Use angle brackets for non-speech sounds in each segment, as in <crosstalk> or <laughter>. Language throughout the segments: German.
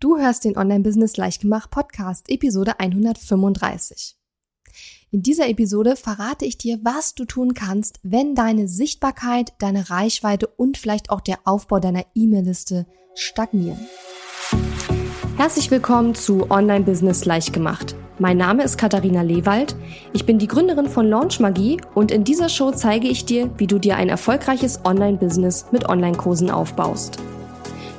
Du hörst den Online-Business Leichtgemacht Podcast, Episode 135. In dieser Episode verrate ich dir, was du tun kannst, wenn deine Sichtbarkeit, deine Reichweite und vielleicht auch der Aufbau deiner E-Mail-Liste stagnieren. Herzlich willkommen zu Online-Business Leichtgemacht. Mein Name ist Katharina Lewald. Ich bin die Gründerin von Launch Magie und in dieser Show zeige ich dir, wie du dir ein erfolgreiches Online-Business mit Online-Kursen aufbaust.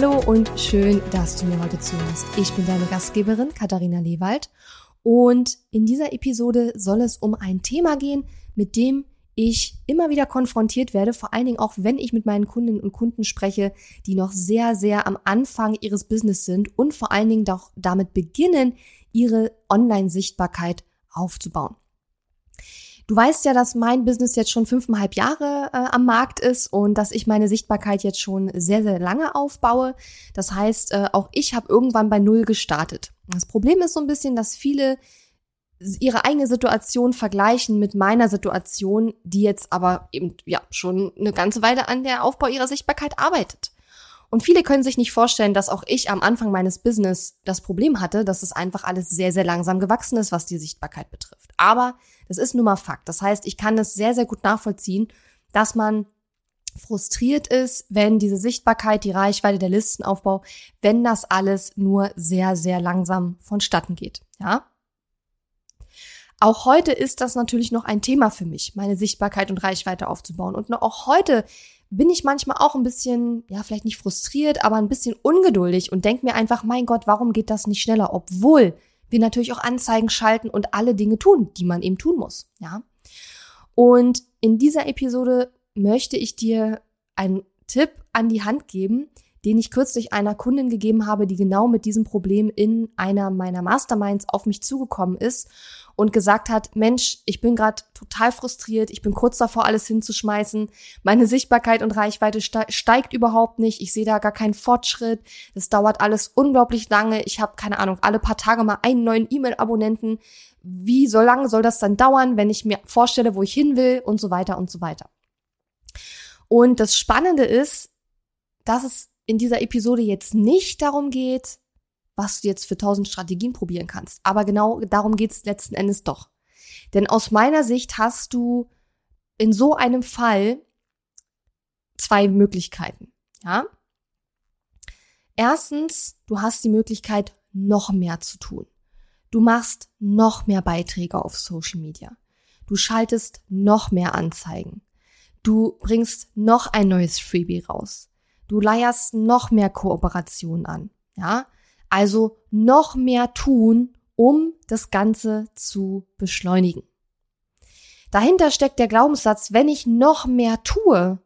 Hallo und schön, dass du mir heute zuhörst. Ich bin deine Gastgeberin Katharina Lewald und in dieser Episode soll es um ein Thema gehen, mit dem ich immer wieder konfrontiert werde, vor allen Dingen auch wenn ich mit meinen Kundinnen und Kunden spreche, die noch sehr, sehr am Anfang ihres Business sind und vor allen Dingen doch damit beginnen, ihre Online-Sichtbarkeit aufzubauen. Du weißt ja, dass mein Business jetzt schon fünfeinhalb Jahre äh, am Markt ist und dass ich meine Sichtbarkeit jetzt schon sehr, sehr lange aufbaue. Das heißt, äh, auch ich habe irgendwann bei Null gestartet. Das Problem ist so ein bisschen, dass viele ihre eigene Situation vergleichen mit meiner Situation, die jetzt aber eben ja schon eine ganze Weile an der Aufbau ihrer Sichtbarkeit arbeitet. Und viele können sich nicht vorstellen, dass auch ich am Anfang meines Business das Problem hatte, dass es einfach alles sehr, sehr langsam gewachsen ist, was die Sichtbarkeit betrifft. Aber das ist nun mal Fakt. Das heißt, ich kann es sehr, sehr gut nachvollziehen, dass man frustriert ist, wenn diese Sichtbarkeit, die Reichweite, der Listenaufbau, wenn das alles nur sehr, sehr langsam vonstatten geht. Ja? Auch heute ist das natürlich noch ein Thema für mich, meine Sichtbarkeit und Reichweite aufzubauen. Und auch heute bin ich manchmal auch ein bisschen, ja, vielleicht nicht frustriert, aber ein bisschen ungeduldig und denke mir einfach, mein Gott, warum geht das nicht schneller? Obwohl wir natürlich auch Anzeigen schalten und alle Dinge tun, die man eben tun muss, ja. Und in dieser Episode möchte ich dir einen Tipp an die Hand geben, den ich kürzlich einer Kundin gegeben habe, die genau mit diesem Problem in einer meiner Masterminds auf mich zugekommen ist und gesagt hat, Mensch, ich bin gerade total frustriert, ich bin kurz davor, alles hinzuschmeißen, meine Sichtbarkeit und Reichweite steigt überhaupt nicht, ich sehe da gar keinen Fortschritt, das dauert alles unglaublich lange, ich habe keine Ahnung, alle paar Tage mal einen neuen E-Mail-Abonnenten, wie so lange soll das dann dauern, wenn ich mir vorstelle, wo ich hin will und so weiter und so weiter. Und das Spannende ist, dass es in dieser Episode jetzt nicht darum geht, was du jetzt für tausend Strategien probieren kannst. Aber genau darum geht's letzten Endes doch. Denn aus meiner Sicht hast du in so einem Fall zwei Möglichkeiten. Ja? Erstens, du hast die Möglichkeit, noch mehr zu tun. Du machst noch mehr Beiträge auf Social Media. Du schaltest noch mehr Anzeigen. Du bringst noch ein neues Freebie raus. Du leierst noch mehr Kooperationen an. Ja? Also noch mehr tun, um das Ganze zu beschleunigen. Dahinter steckt der Glaubenssatz, wenn ich noch mehr tue,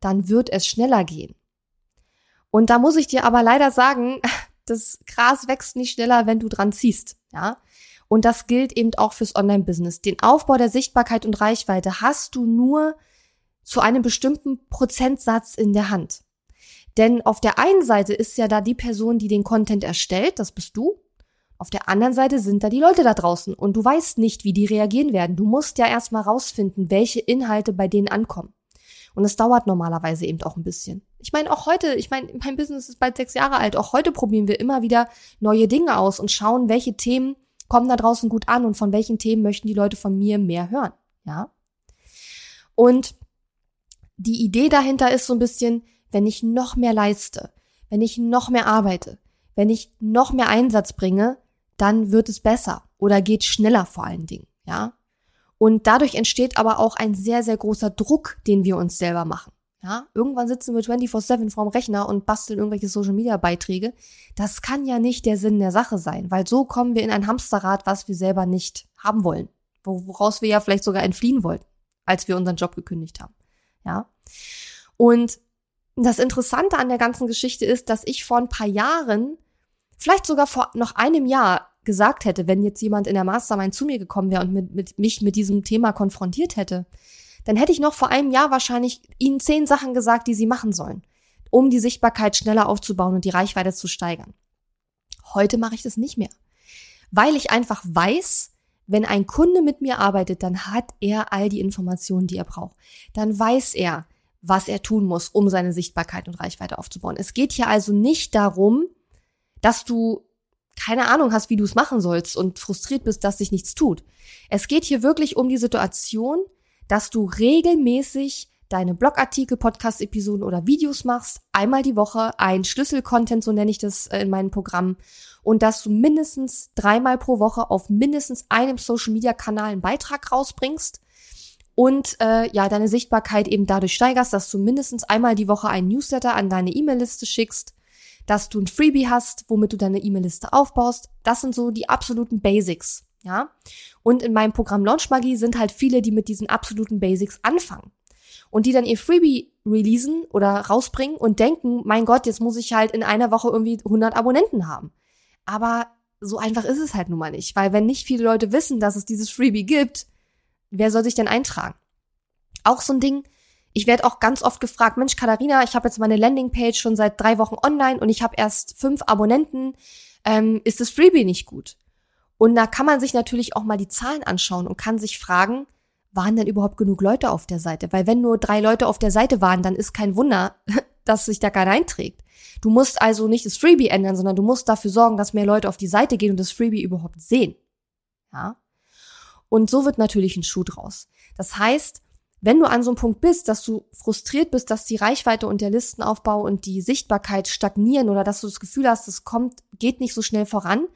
dann wird es schneller gehen. Und da muss ich dir aber leider sagen, <laughs> das Gras wächst nicht schneller, wenn du dran ziehst, ja? Und das gilt eben auch fürs Online-Business. Den Aufbau der Sichtbarkeit und Reichweite hast du nur zu einem bestimmten Prozentsatz in der Hand. Denn auf der einen Seite ist ja da die Person, die den Content erstellt, das bist du. Auf der anderen Seite sind da die Leute da draußen und du weißt nicht, wie die reagieren werden. Du musst ja erstmal rausfinden, welche Inhalte bei denen ankommen. Und es dauert normalerweise eben auch ein bisschen. Ich meine, auch heute, ich meine, mein Business ist bald sechs Jahre alt. Auch heute probieren wir immer wieder neue Dinge aus und schauen, welche Themen kommen da draußen gut an und von welchen Themen möchten die Leute von mir mehr hören. Ja. Und die Idee dahinter ist so ein bisschen, wenn ich noch mehr leiste, wenn ich noch mehr arbeite, wenn ich noch mehr Einsatz bringe, dann wird es besser oder geht schneller vor allen Dingen, ja. Und dadurch entsteht aber auch ein sehr, sehr großer Druck, den wir uns selber machen. Ja, irgendwann sitzen wir 24-7 vorm Rechner und basteln irgendwelche Social Media Beiträge. Das kann ja nicht der Sinn der Sache sein, weil so kommen wir in ein Hamsterrad, was wir selber nicht haben wollen. Woraus wir ja vielleicht sogar entfliehen wollten, als wir unseren Job gekündigt haben. Ja. Und das Interessante an der ganzen Geschichte ist, dass ich vor ein paar Jahren, vielleicht sogar vor noch einem Jahr, gesagt hätte, wenn jetzt jemand in der Mastermind zu mir gekommen wäre und mit, mit mich mit diesem Thema konfrontiert hätte, dann hätte ich noch vor einem Jahr wahrscheinlich ihnen zehn Sachen gesagt, die sie machen sollen, um die Sichtbarkeit schneller aufzubauen und die Reichweite zu steigern. Heute mache ich das nicht mehr, weil ich einfach weiß, wenn ein Kunde mit mir arbeitet, dann hat er all die Informationen, die er braucht. Dann weiß er, was er tun muss, um seine Sichtbarkeit und Reichweite aufzubauen. Es geht hier also nicht darum, dass du keine Ahnung hast, wie du es machen sollst und frustriert bist, dass sich nichts tut. Es geht hier wirklich um die Situation, dass du regelmäßig deine Blogartikel, Podcast-Episoden oder Videos machst, einmal die Woche, ein Schlüsselcontent, so nenne ich das äh, in meinen Programmen, und dass du mindestens dreimal pro Woche auf mindestens einem Social-Media-Kanal einen Beitrag rausbringst und äh, ja, deine Sichtbarkeit eben dadurch steigerst, dass du mindestens einmal die Woche einen Newsletter an deine E-Mail-Liste schickst, dass du ein Freebie hast, womit du deine E-Mail-Liste aufbaust. Das sind so die absoluten Basics, ja. Und in meinem Programm Launch Magie sind halt viele, die mit diesen absoluten Basics anfangen und die dann ihr Freebie releasen oder rausbringen und denken, mein Gott, jetzt muss ich halt in einer Woche irgendwie 100 Abonnenten haben. Aber so einfach ist es halt nun mal nicht, weil wenn nicht viele Leute wissen, dass es dieses Freebie gibt, wer soll sich denn eintragen? Auch so ein Ding, ich werde auch ganz oft gefragt, Mensch, Katharina, ich habe jetzt meine Landingpage schon seit drei Wochen online und ich habe erst fünf Abonnenten. Ähm, ist das Freebie nicht gut? Und da kann man sich natürlich auch mal die Zahlen anschauen und kann sich fragen, waren denn überhaupt genug Leute auf der Seite? Weil wenn nur drei Leute auf der Seite waren, dann ist kein Wunder, <laughs> dass sich da keiner einträgt. Du musst also nicht das Freebie ändern, sondern du musst dafür sorgen, dass mehr Leute auf die Seite gehen und das Freebie überhaupt sehen. Ja? Und so wird natürlich ein Schuh draus. Das heißt, wenn du an so einem Punkt bist, dass du frustriert bist, dass die Reichweite und der Listenaufbau und die Sichtbarkeit stagnieren oder dass du das Gefühl hast, es kommt, geht nicht so schnell voran,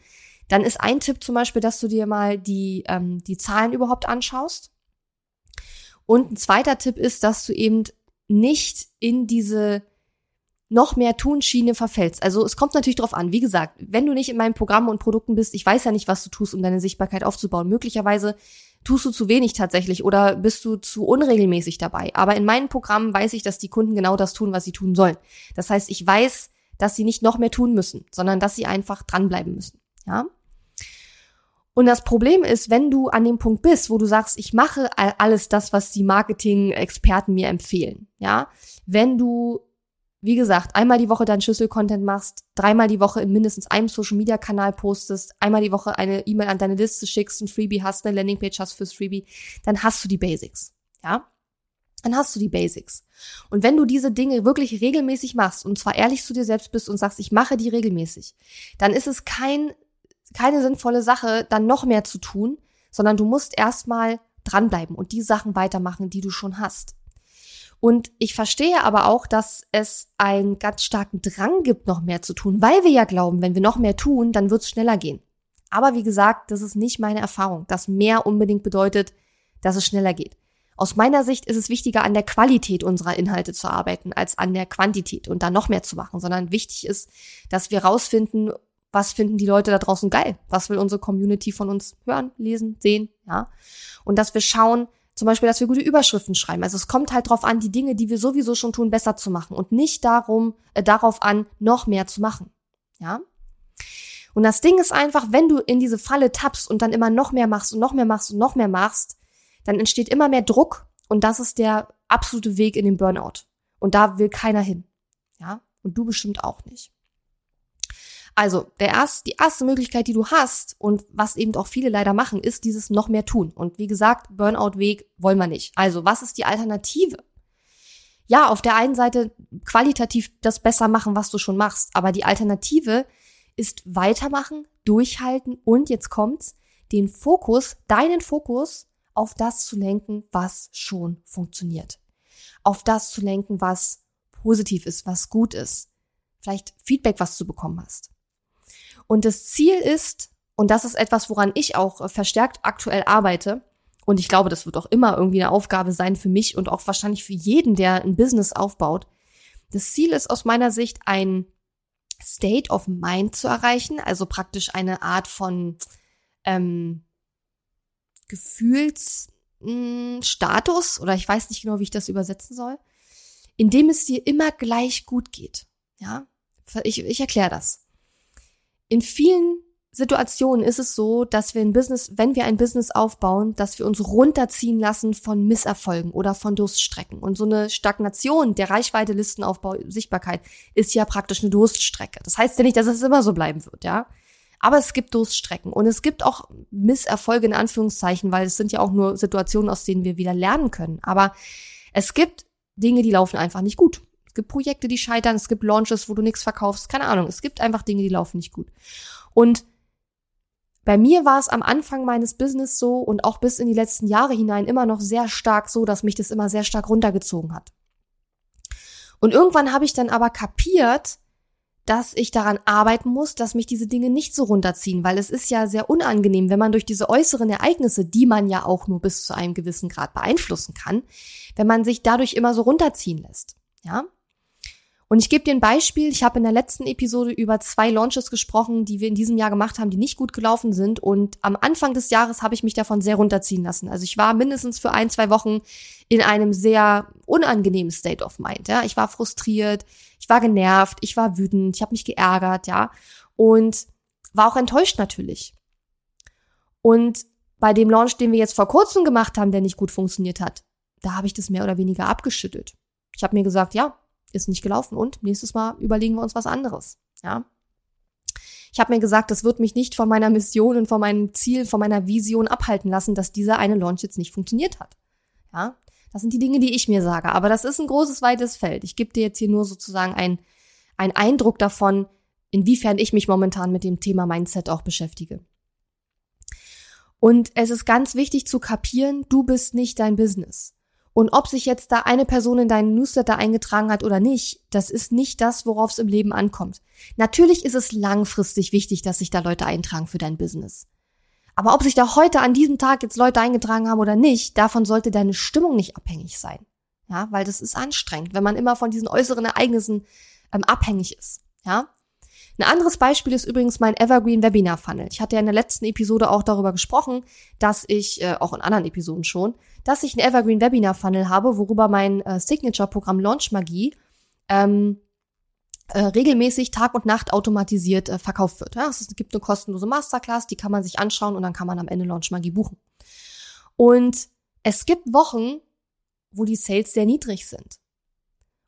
dann ist ein Tipp zum Beispiel, dass du dir mal die, ähm, die Zahlen überhaupt anschaust. Und ein zweiter Tipp ist, dass du eben nicht in diese noch mehr Tun-Schiene verfällst. Also es kommt natürlich drauf an. Wie gesagt, wenn du nicht in meinen Programmen und Produkten bist, ich weiß ja nicht, was du tust, um deine Sichtbarkeit aufzubauen. Möglicherweise tust du zu wenig tatsächlich oder bist du zu unregelmäßig dabei. Aber in meinen Programmen weiß ich, dass die Kunden genau das tun, was sie tun sollen. Das heißt, ich weiß, dass sie nicht noch mehr tun müssen, sondern dass sie einfach dranbleiben müssen. Ja? Und das Problem ist, wenn du an dem Punkt bist, wo du sagst, ich mache alles das, was die Marketing-Experten mir empfehlen, ja, wenn du wie gesagt, einmal die Woche deinen Schlüssel-Content machst, dreimal die Woche in mindestens einem Social-Media-Kanal postest, einmal die Woche eine E-Mail an deine Liste schickst, ein Freebie hast, eine Landingpage hast fürs Freebie, dann hast du die Basics. Ja? Dann hast du die Basics. Und wenn du diese Dinge wirklich regelmäßig machst und zwar ehrlich zu dir selbst bist und sagst, ich mache die regelmäßig, dann ist es kein, keine sinnvolle Sache, dann noch mehr zu tun, sondern du musst erstmal dranbleiben und die Sachen weitermachen, die du schon hast. Und ich verstehe aber auch, dass es einen ganz starken Drang gibt, noch mehr zu tun, weil wir ja glauben, wenn wir noch mehr tun, dann wird es schneller gehen. Aber wie gesagt, das ist nicht meine Erfahrung, dass mehr unbedingt bedeutet, dass es schneller geht. Aus meiner Sicht ist es wichtiger, an der Qualität unserer Inhalte zu arbeiten, als an der Quantität und da noch mehr zu machen, sondern wichtig ist, dass wir rausfinden, was finden die Leute da draußen geil? Was will unsere Community von uns hören, lesen, sehen, ja? Und dass wir schauen, zum Beispiel, dass wir gute Überschriften schreiben. Also es kommt halt darauf an, die Dinge, die wir sowieso schon tun, besser zu machen und nicht darum, äh, darauf an, noch mehr zu machen. Ja? Und das Ding ist einfach, wenn du in diese Falle tappst und dann immer noch mehr machst und noch mehr machst und noch mehr machst, dann entsteht immer mehr Druck und das ist der absolute Weg in den Burnout. Und da will keiner hin. Ja? Und du bestimmt auch nicht. Also, der erst, die erste Möglichkeit, die du hast und was eben auch viele leider machen, ist dieses noch mehr tun. Und wie gesagt, Burnout-Weg wollen wir nicht. Also, was ist die Alternative? Ja, auf der einen Seite qualitativ das besser machen, was du schon machst. Aber die Alternative ist weitermachen, durchhalten und jetzt kommt's, den Fokus, deinen Fokus auf das zu lenken, was schon funktioniert. Auf das zu lenken, was positiv ist, was gut ist. Vielleicht Feedback, was du bekommen hast. Und das Ziel ist, und das ist etwas, woran ich auch äh, verstärkt aktuell arbeite, und ich glaube, das wird auch immer irgendwie eine Aufgabe sein für mich und auch wahrscheinlich für jeden, der ein Business aufbaut. Das Ziel ist aus meiner Sicht ein State of Mind zu erreichen, also praktisch eine Art von ähm, Gefühlsstatus hm, oder ich weiß nicht genau, wie ich das übersetzen soll, in dem es dir immer gleich gut geht. Ja, ich, ich erkläre das in vielen Situationen ist es so, dass wir ein Business, wenn wir ein Business aufbauen, dass wir uns runterziehen lassen von Misserfolgen oder von Durststrecken. Und so eine Stagnation der Reichweite, Listenaufbau, Sichtbarkeit ist ja praktisch eine Durststrecke. Das heißt ja nicht, dass es immer so bleiben wird, ja. Aber es gibt Durststrecken und es gibt auch Misserfolge in Anführungszeichen, weil es sind ja auch nur Situationen, aus denen wir wieder lernen können. Aber es gibt Dinge, die laufen einfach nicht gut. Es gibt Projekte, die scheitern, es gibt Launches, wo du nichts verkaufst, keine Ahnung. Es gibt einfach Dinge, die laufen nicht gut. Und bei mir war es am Anfang meines Business so und auch bis in die letzten Jahre hinein immer noch sehr stark so, dass mich das immer sehr stark runtergezogen hat. Und irgendwann habe ich dann aber kapiert, dass ich daran arbeiten muss, dass mich diese Dinge nicht so runterziehen, weil es ist ja sehr unangenehm, wenn man durch diese äußeren Ereignisse, die man ja auch nur bis zu einem gewissen Grad beeinflussen kann, wenn man sich dadurch immer so runterziehen lässt. Ja? Und ich gebe dir ein Beispiel. Ich habe in der letzten Episode über zwei Launches gesprochen, die wir in diesem Jahr gemacht haben, die nicht gut gelaufen sind. Und am Anfang des Jahres habe ich mich davon sehr runterziehen lassen. Also ich war mindestens für ein, zwei Wochen in einem sehr unangenehmen State of Mind. Ja, ich war frustriert, ich war genervt, ich war wütend, ich habe mich geärgert, ja, und war auch enttäuscht natürlich. Und bei dem Launch, den wir jetzt vor kurzem gemacht haben, der nicht gut funktioniert hat, da habe ich das mehr oder weniger abgeschüttelt. Ich habe mir gesagt, ja, ist nicht gelaufen und nächstes Mal überlegen wir uns was anderes. Ja. Ich habe mir gesagt, das wird mich nicht von meiner Mission und von meinem Ziel, von meiner Vision abhalten lassen, dass dieser eine Launch jetzt nicht funktioniert hat. Ja, das sind die Dinge, die ich mir sage. Aber das ist ein großes, weites Feld. Ich gebe dir jetzt hier nur sozusagen ein, ein Eindruck davon, inwiefern ich mich momentan mit dem Thema Mindset auch beschäftige. Und es ist ganz wichtig zu kapieren, du bist nicht dein Business. Und ob sich jetzt da eine Person in deinen Newsletter eingetragen hat oder nicht, das ist nicht das, worauf es im Leben ankommt. Natürlich ist es langfristig wichtig, dass sich da Leute eintragen für dein Business. Aber ob sich da heute an diesem Tag jetzt Leute eingetragen haben oder nicht, davon sollte deine Stimmung nicht abhängig sein. Ja, weil das ist anstrengend, wenn man immer von diesen äußeren Ereignissen ähm, abhängig ist. Ja, ein anderes Beispiel ist übrigens mein Evergreen Webinar Funnel. Ich hatte ja in der letzten Episode auch darüber gesprochen, dass ich, äh, auch in anderen Episoden schon, dass ich ein Evergreen Webinar Funnel habe, worüber mein äh, Signature-Programm Launch Magie ähm, äh, regelmäßig Tag und Nacht automatisiert äh, verkauft wird. Ja, es gibt eine kostenlose Masterclass, die kann man sich anschauen und dann kann man am Ende Launch Magie buchen. Und es gibt Wochen, wo die Sales sehr niedrig sind.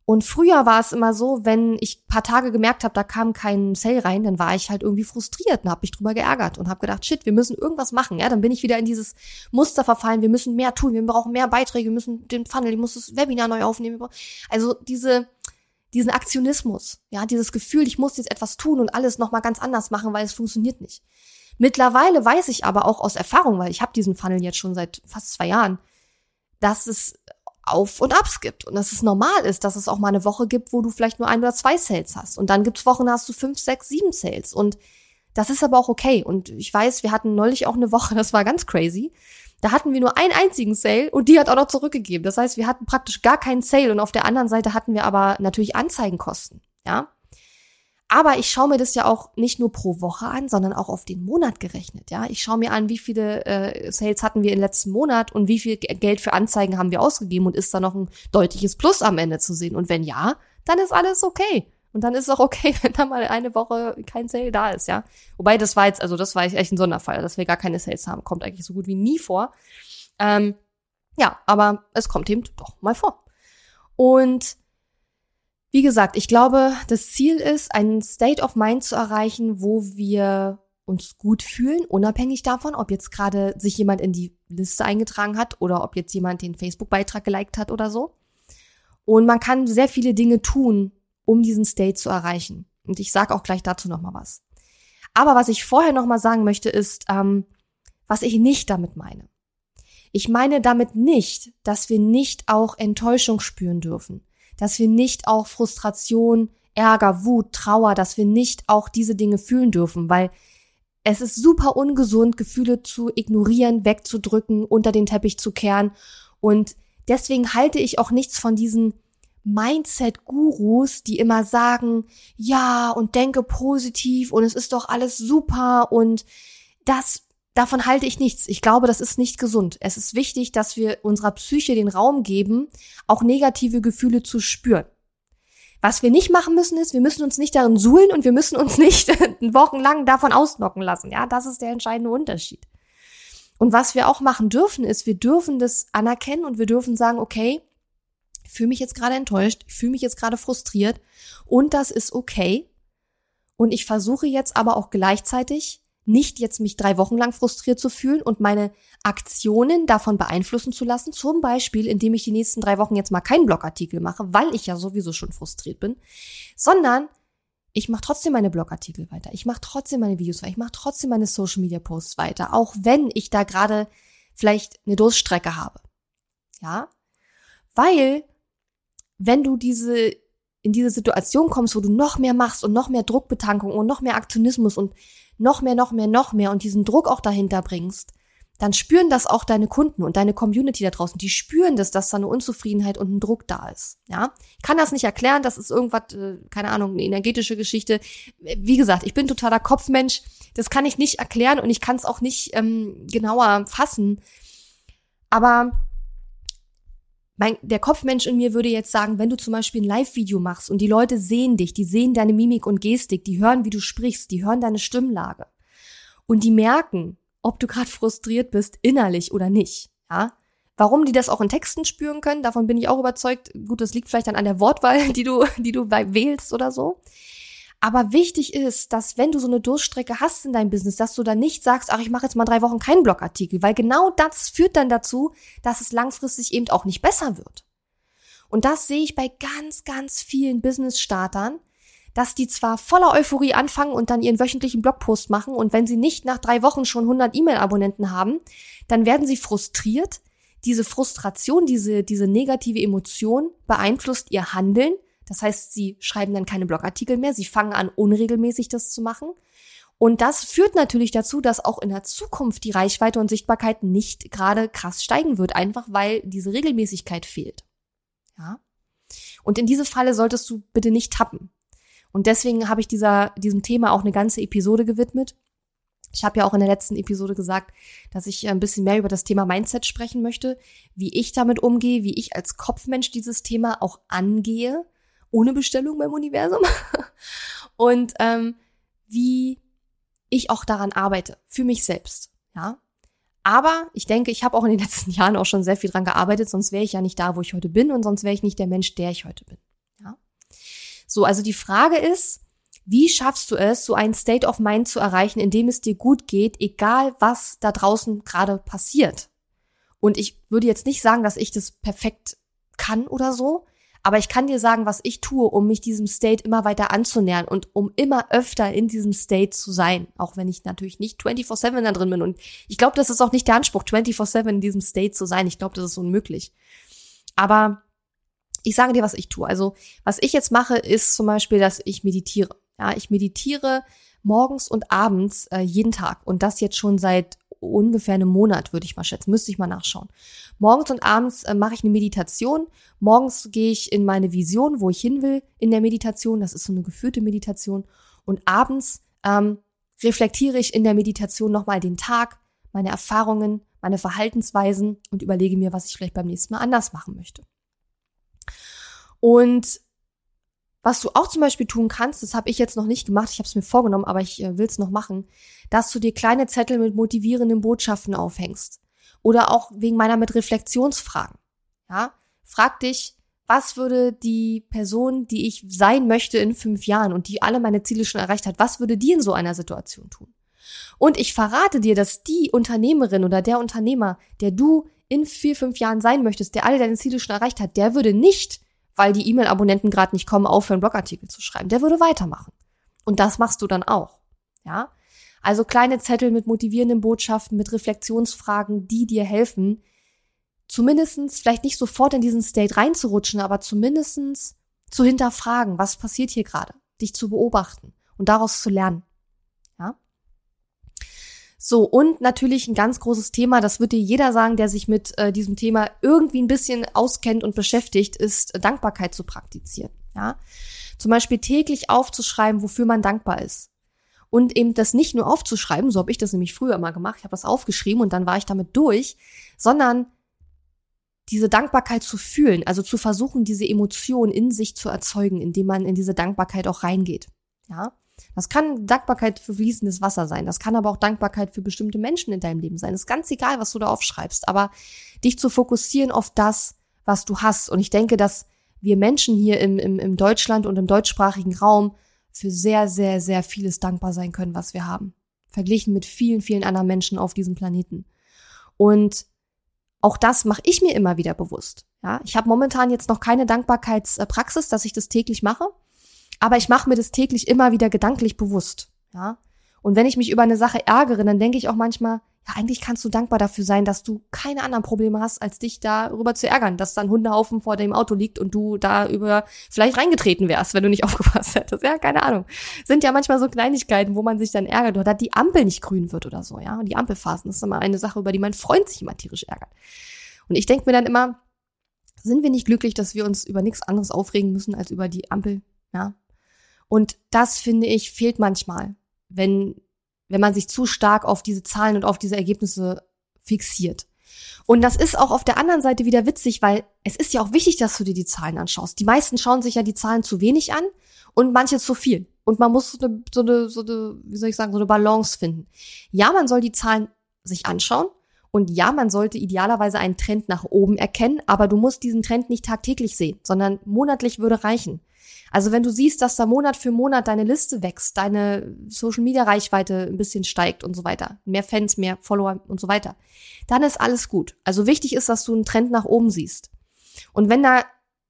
Und früher war es immer so, wenn ich paar Tage gemerkt habe, da kam kein Sale rein, dann war ich halt irgendwie frustriert und habe mich drüber geärgert und habe gedacht, shit, wir müssen irgendwas machen. Ja, dann bin ich wieder in dieses Muster verfallen. Wir müssen mehr tun, wir brauchen mehr Beiträge, wir müssen den Funnel, ich muss das Webinar neu aufnehmen. Also diese diesen Aktionismus, ja, dieses Gefühl, ich muss jetzt etwas tun und alles noch mal ganz anders machen, weil es funktioniert nicht. Mittlerweile weiß ich aber auch aus Erfahrung, weil ich habe diesen Funnel jetzt schon seit fast zwei Jahren, dass es auf und Abs gibt und dass es normal ist, dass es auch mal eine Woche gibt, wo du vielleicht nur ein oder zwei Sales hast und dann gibt's Wochen, da hast du fünf, sechs, sieben Sales und das ist aber auch okay und ich weiß, wir hatten neulich auch eine Woche, <laughs> das war ganz crazy. Da hatten wir nur einen einzigen Sale und die hat auch noch zurückgegeben. Das heißt, wir hatten praktisch gar keinen Sale und auf der anderen Seite hatten wir aber natürlich Anzeigenkosten, ja? Aber ich schaue mir das ja auch nicht nur pro Woche an, sondern auch auf den Monat gerechnet. Ja, ich schaue mir an, wie viele äh, Sales hatten wir im letzten Monat und wie viel Geld für Anzeigen haben wir ausgegeben und ist da noch ein deutliches Plus am Ende zu sehen. Und wenn ja, dann ist alles okay. Und dann ist es auch okay, <laughs> wenn da mal eine Woche kein Sale da ist, ja. Wobei das war jetzt, also das war echt ein Sonderfall, dass wir gar keine Sales haben, kommt eigentlich so gut wie nie vor. Ähm, ja, aber es kommt eben doch mal vor. Und wie gesagt, ich glaube, das Ziel ist, einen State of Mind zu erreichen, wo wir uns gut fühlen, unabhängig davon, ob jetzt gerade sich jemand in die Liste eingetragen hat oder ob jetzt jemand den Facebook-Beitrag geliked hat oder so. Und man kann sehr viele Dinge tun, um diesen State zu erreichen. Und ich sage auch gleich dazu nochmal was. Aber was ich vorher nochmal sagen möchte, ist, ähm, was ich nicht damit meine. Ich meine damit nicht, dass wir nicht auch Enttäuschung spüren dürfen dass wir nicht auch Frustration, Ärger, Wut, Trauer, dass wir nicht auch diese Dinge fühlen dürfen, weil es ist super ungesund, Gefühle zu ignorieren, wegzudrücken, unter den Teppich zu kehren. Und deswegen halte ich auch nichts von diesen Mindset-Gurus, die immer sagen, ja, und denke positiv und es ist doch alles super und das Davon halte ich nichts. Ich glaube, das ist nicht gesund. Es ist wichtig, dass wir unserer Psyche den Raum geben, auch negative Gefühle zu spüren. Was wir nicht machen müssen, ist, wir müssen uns nicht darin suhlen und wir müssen uns nicht <laughs> wochenlang davon ausnocken lassen. Ja, das ist der entscheidende Unterschied. Und was wir auch machen dürfen, ist, wir dürfen das anerkennen und wir dürfen sagen, okay, ich fühle mich jetzt gerade enttäuscht, ich fühle mich jetzt gerade frustriert und das ist okay. Und ich versuche jetzt aber auch gleichzeitig nicht jetzt mich drei Wochen lang frustriert zu fühlen und meine Aktionen davon beeinflussen zu lassen, zum Beispiel indem ich die nächsten drei Wochen jetzt mal keinen Blogartikel mache, weil ich ja sowieso schon frustriert bin, sondern ich mache trotzdem meine Blogartikel weiter, ich mache trotzdem meine Videos weiter, ich mache trotzdem meine Social Media Posts weiter, auch wenn ich da gerade vielleicht eine Durststrecke habe. Ja? Weil wenn du diese in diese Situation kommst, wo du noch mehr machst und noch mehr Druckbetankung und noch mehr Aktionismus und noch mehr, noch mehr, noch mehr und diesen Druck auch dahinter bringst, dann spüren das auch deine Kunden und deine Community da draußen. Die spüren das, dass da eine Unzufriedenheit und ein Druck da ist. Ja, ich kann das nicht erklären. Das ist irgendwas, äh, keine Ahnung, eine energetische Geschichte. Wie gesagt, ich bin totaler Kopfmensch. Das kann ich nicht erklären und ich kann es auch nicht ähm, genauer fassen. Aber mein, der Kopfmensch in mir würde jetzt sagen, wenn du zum Beispiel ein Live-Video machst und die Leute sehen dich, die sehen deine Mimik und Gestik, die hören, wie du sprichst, die hören deine Stimmlage und die merken, ob du gerade frustriert bist, innerlich oder nicht, ja. Warum die das auch in Texten spüren können, davon bin ich auch überzeugt. Gut, das liegt vielleicht dann an der Wortwahl, <laughs> die du, die du wählst oder so. Aber wichtig ist, dass wenn du so eine Durststrecke hast in deinem Business, dass du dann nicht sagst, ach, ich mache jetzt mal drei Wochen keinen Blogartikel, weil genau das führt dann dazu, dass es langfristig eben auch nicht besser wird. Und das sehe ich bei ganz, ganz vielen Business-Startern, dass die zwar voller Euphorie anfangen und dann ihren wöchentlichen Blogpost machen und wenn sie nicht nach drei Wochen schon 100 E-Mail-Abonnenten haben, dann werden sie frustriert. Diese Frustration, diese, diese negative Emotion beeinflusst ihr Handeln das heißt, sie schreiben dann keine Blogartikel mehr, sie fangen an, unregelmäßig das zu machen. Und das führt natürlich dazu, dass auch in der Zukunft die Reichweite und Sichtbarkeit nicht gerade krass steigen wird, einfach weil diese Regelmäßigkeit fehlt. Ja. Und in diese Falle solltest du bitte nicht tappen. Und deswegen habe ich dieser, diesem Thema auch eine ganze Episode gewidmet. Ich habe ja auch in der letzten Episode gesagt, dass ich ein bisschen mehr über das Thema Mindset sprechen möchte, wie ich damit umgehe, wie ich als Kopfmensch dieses Thema auch angehe ohne Bestellung beim Universum <laughs> und ähm, wie ich auch daran arbeite, für mich selbst, ja. Aber ich denke, ich habe auch in den <laughs> letzten Jahren auch schon sehr viel dran gearbeitet, sonst wäre ich ja nicht da, wo ich heute bin und sonst wäre ich nicht der Mensch, der ich heute bin. Ja? So, also die Frage ist, wie schaffst du es, so ein State of Mind zu erreichen, in dem es dir gut geht, egal was da draußen gerade passiert? Und ich würde jetzt nicht sagen, dass ich das perfekt kann oder so, aber ich kann dir sagen, was ich tue, um mich diesem State immer weiter anzunähern und um immer öfter in diesem State zu sein. Auch wenn ich natürlich nicht 24-7 da drin bin. Und ich glaube, das ist auch nicht der Anspruch, 24-7 in diesem State zu sein. Ich glaube, das ist unmöglich. Aber ich sage dir, was ich tue. Also, was ich jetzt mache, ist zum Beispiel, dass ich meditiere. Ja, ich meditiere morgens und abends äh, jeden Tag. Und das jetzt schon seit ungefähr einem Monat, würde ich mal schätzen. Müsste ich mal nachschauen. Morgens und abends äh, mache ich eine Meditation. Morgens gehe ich in meine Vision, wo ich hin will in der Meditation. Das ist so eine geführte Meditation. Und abends ähm, reflektiere ich in der Meditation nochmal den Tag, meine Erfahrungen, meine Verhaltensweisen und überlege mir, was ich vielleicht beim nächsten Mal anders machen möchte. Und was du auch zum Beispiel tun kannst, das habe ich jetzt noch nicht gemacht, ich habe es mir vorgenommen, aber ich äh, will es noch machen, dass du dir kleine Zettel mit motivierenden Botschaften aufhängst. Oder auch wegen meiner mit Reflexionsfragen. Ja, frag dich, was würde die Person, die ich sein möchte in fünf Jahren und die alle meine Ziele schon erreicht hat, was würde die in so einer Situation tun? Und ich verrate dir, dass die Unternehmerin oder der Unternehmer, der du in vier, fünf Jahren sein möchtest, der alle deine Ziele schon erreicht hat, der würde nicht weil die E-Mail-Abonnenten gerade nicht kommen, aufhören, Blogartikel zu schreiben. Der würde weitermachen. Und das machst du dann auch. Ja? Also kleine Zettel mit motivierenden Botschaften, mit Reflexionsfragen, die dir helfen, zumindestens vielleicht nicht sofort in diesen State reinzurutschen, aber zumindestens zu hinterfragen, was passiert hier gerade, dich zu beobachten und daraus zu lernen. So, und natürlich ein ganz großes Thema, das wird dir jeder sagen, der sich mit äh, diesem Thema irgendwie ein bisschen auskennt und beschäftigt, ist äh, Dankbarkeit zu praktizieren. Ja? Zum Beispiel täglich aufzuschreiben, wofür man dankbar ist. Und eben das nicht nur aufzuschreiben, so habe ich das nämlich früher immer gemacht, ich habe das aufgeschrieben und dann war ich damit durch, sondern diese Dankbarkeit zu fühlen, also zu versuchen, diese Emotion in sich zu erzeugen, indem man in diese Dankbarkeit auch reingeht. Ja, das kann Dankbarkeit für fließendes Wasser sein. Das kann aber auch Dankbarkeit für bestimmte Menschen in deinem Leben sein. Es ist ganz egal, was du da aufschreibst, aber dich zu fokussieren auf das, was du hast. Und ich denke, dass wir Menschen hier im, im, im Deutschland und im deutschsprachigen Raum für sehr, sehr, sehr vieles dankbar sein können, was wir haben. Verglichen mit vielen, vielen anderen Menschen auf diesem Planeten. Und auch das mache ich mir immer wieder bewusst. Ja, ich habe momentan jetzt noch keine Dankbarkeitspraxis, dass ich das täglich mache, aber ich mache mir das täglich immer wieder gedanklich bewusst. Ja, und wenn ich mich über eine Sache ärgere, dann denke ich auch manchmal, ja, eigentlich kannst du dankbar dafür sein, dass du keine anderen Probleme hast, als dich darüber zu ärgern, dass da ein Hundehaufen vor dem Auto liegt und du da über vielleicht reingetreten wärst, wenn du nicht <laughs> aufgepasst hättest. Ja, keine Ahnung. Sind ja manchmal so Kleinigkeiten, wo man sich dann ärgert oder die Ampel nicht grün wird oder so, ja. Und die Ampelphasen, das ist immer eine Sache, über die mein Freund sich immer tierisch ärgert. Und ich denke mir dann immer, sind wir nicht glücklich, dass wir uns über nichts anderes aufregen müssen als über die Ampel, ja. Und das, finde ich, fehlt manchmal, wenn wenn man sich zu stark auf diese Zahlen und auf diese Ergebnisse fixiert. Und das ist auch auf der anderen Seite wieder witzig, weil es ist ja auch wichtig, dass du dir die Zahlen anschaust. Die meisten schauen sich ja die Zahlen zu wenig an und manche zu viel. Und man muss so eine, so eine, so eine, wie soll ich sagen, so eine Balance finden. Ja, man soll die Zahlen sich anschauen und ja, man sollte idealerweise einen Trend nach oben erkennen, aber du musst diesen Trend nicht tagtäglich sehen, sondern monatlich würde reichen. Also wenn du siehst, dass da Monat für Monat deine Liste wächst, deine Social Media Reichweite ein bisschen steigt und so weiter, mehr Fans, mehr Follower und so weiter, dann ist alles gut. Also wichtig ist, dass du einen Trend nach oben siehst. Und wenn da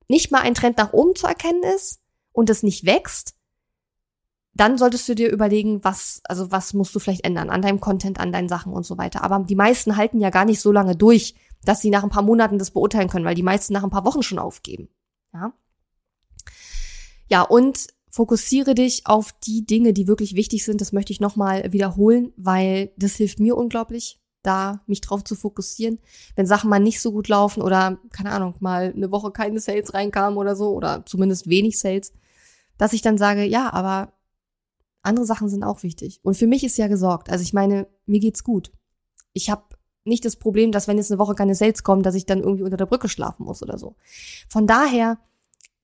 nicht mal ein Trend nach oben zu erkennen ist und es nicht wächst, dann solltest du dir überlegen, was, also was musst du vielleicht ändern an deinem Content, an deinen Sachen und so weiter. Aber die meisten halten ja gar nicht so lange durch, dass sie nach ein paar Monaten das beurteilen können, weil die meisten nach ein paar Wochen schon aufgeben. Ja. Ja, und fokussiere dich auf die Dinge, die wirklich wichtig sind. Das möchte ich nochmal wiederholen, weil das hilft mir unglaublich, da mich drauf zu fokussieren. Wenn Sachen mal nicht so gut laufen oder, keine Ahnung, mal eine Woche keine Sales reinkamen oder so, oder zumindest wenig Sales, dass ich dann sage, ja, aber andere Sachen sind auch wichtig. Und für mich ist ja gesorgt. Also ich meine, mir geht's gut. Ich habe nicht das Problem, dass wenn jetzt eine Woche keine Sales kommen, dass ich dann irgendwie unter der Brücke schlafen muss oder so. Von daher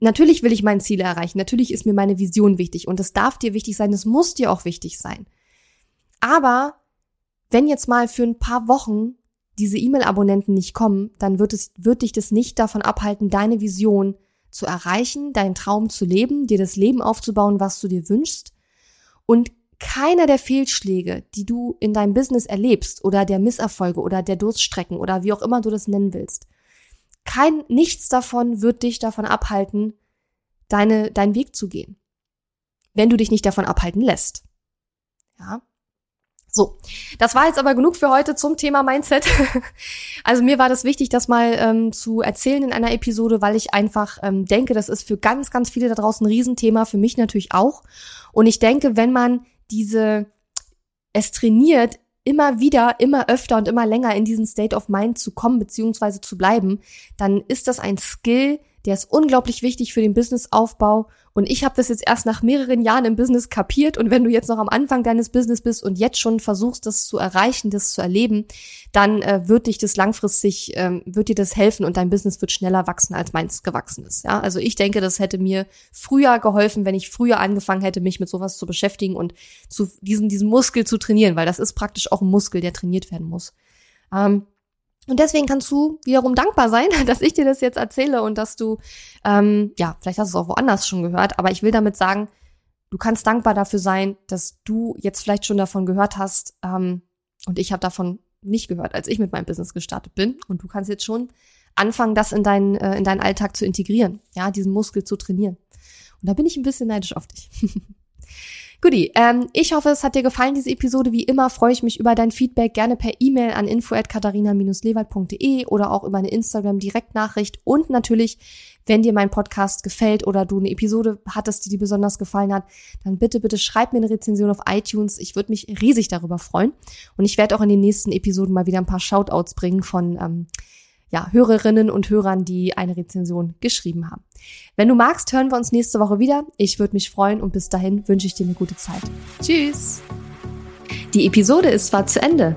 Natürlich will ich mein Ziel erreichen. Natürlich ist mir meine Vision wichtig und es darf dir wichtig sein. Es muss dir auch wichtig sein. Aber wenn jetzt mal für ein paar Wochen diese E-Mail-Abonnenten nicht kommen, dann wird es, wird dich das nicht davon abhalten, deine Vision zu erreichen, deinen Traum zu leben, dir das Leben aufzubauen, was du dir wünschst. Und keiner der Fehlschläge, die du in deinem Business erlebst oder der Misserfolge oder der Durststrecken oder wie auch immer du das nennen willst, kein, nichts davon wird dich davon abhalten, deine, deinen Weg zu gehen. Wenn du dich nicht davon abhalten lässt. Ja. So, das war jetzt aber genug für heute zum Thema Mindset. <laughs> also mir war das wichtig, das mal ähm, zu erzählen in einer Episode, weil ich einfach ähm, denke, das ist für ganz, ganz viele da draußen ein Riesenthema, für mich natürlich auch. Und ich denke, wenn man diese es trainiert, immer wieder, immer öfter und immer länger in diesen State of Mind zu kommen beziehungsweise zu bleiben, dann ist das ein Skill, der ist unglaublich wichtig für den Businessaufbau. Und ich habe das jetzt erst nach mehreren Jahren im Business kapiert. Und wenn du jetzt noch am Anfang deines Business bist und jetzt schon versuchst, das zu erreichen, das zu erleben, dann äh, wird dich das langfristig, ähm, wird dir das helfen und dein Business wird schneller wachsen, als meins gewachsen ist. Ja, also ich denke, das hätte mir früher geholfen, wenn ich früher angefangen hätte, mich mit sowas zu beschäftigen und zu diesen, diesen Muskel zu trainieren, weil das ist praktisch auch ein Muskel, der trainiert werden muss. Ähm, und deswegen kannst du wiederum dankbar sein, <laughs> dass ich dir das jetzt erzähle und dass du, ähm, ja, vielleicht hast du es auch woanders schon gehört, aber ich will damit sagen, du kannst dankbar dafür sein, dass du jetzt vielleicht schon davon gehört hast ähm, und ich habe davon nicht gehört, als ich mit meinem Business gestartet bin. Und du kannst jetzt schon anfangen, das in deinen, äh, in deinen Alltag zu integrieren, ja, diesen Muskel zu trainieren. Und da bin ich ein bisschen neidisch auf dich. <laughs> Guti, ähm, ich hoffe, es hat dir gefallen, diese Episode. Wie immer freue ich mich über dein Feedback gerne per E-Mail an info@katharina-lewald.de oder auch über eine Instagram-Direktnachricht und natürlich, wenn dir mein Podcast gefällt oder du eine Episode hattest, die dir besonders gefallen hat, dann bitte, bitte schreib mir eine Rezension auf iTunes. Ich würde mich riesig darüber freuen. Und ich werde auch in den nächsten Episoden mal wieder ein paar Shoutouts bringen von ähm, ja, Hörerinnen und Hörern, die eine Rezension geschrieben haben. Wenn du magst, hören wir uns nächste Woche wieder. Ich würde mich freuen und bis dahin wünsche ich dir eine gute Zeit. Tschüss! Die Episode ist zwar zu Ende,